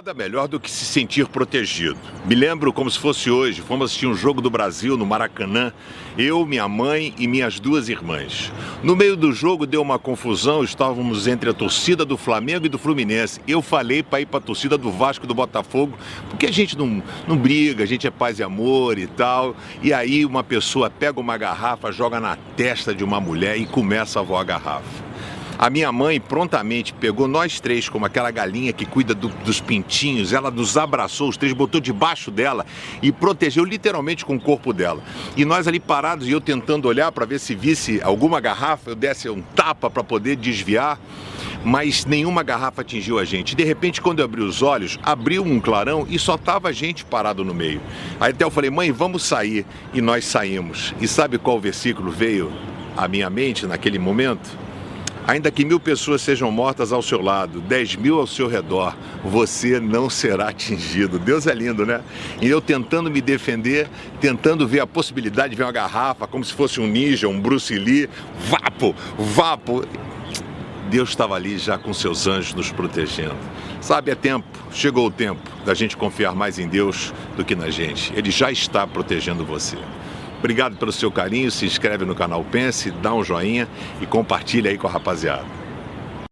Nada melhor do que se sentir protegido. Me lembro como se fosse hoje, fomos assistir um jogo do Brasil no Maracanã, eu, minha mãe e minhas duas irmãs. No meio do jogo deu uma confusão, estávamos entre a torcida do Flamengo e do Fluminense. Eu falei para ir para a torcida do Vasco e do Botafogo, porque a gente não, não briga, a gente é paz e amor e tal. E aí uma pessoa pega uma garrafa, joga na testa de uma mulher e começa a voar a garrafa. A minha mãe prontamente pegou nós três, como aquela galinha que cuida do, dos pintinhos, ela nos abraçou, os três, botou debaixo dela e protegeu literalmente com o corpo dela. E nós ali parados e eu tentando olhar para ver se visse alguma garrafa, eu desse um tapa para poder desviar mas nenhuma garrafa atingiu a gente. De repente, quando eu abri os olhos, abriu um clarão e só tava a gente parado no meio. Aí até eu falei, mãe, vamos sair. E nós saímos. E sabe qual versículo veio à minha mente naquele momento? Ainda que mil pessoas sejam mortas ao seu lado, dez mil ao seu redor, você não será atingido. Deus é lindo, né? E eu tentando me defender, tentando ver a possibilidade de ver uma garrafa, como se fosse um ninja, um Bruce Lee, vapo, vapo. Deus estava ali já com seus anjos nos protegendo. Sabe, é tempo, chegou o tempo da gente confiar mais em Deus do que na gente. Ele já está protegendo você. Obrigado pelo seu carinho, se inscreve no canal Pense, dá um joinha e compartilha aí com a rapaziada.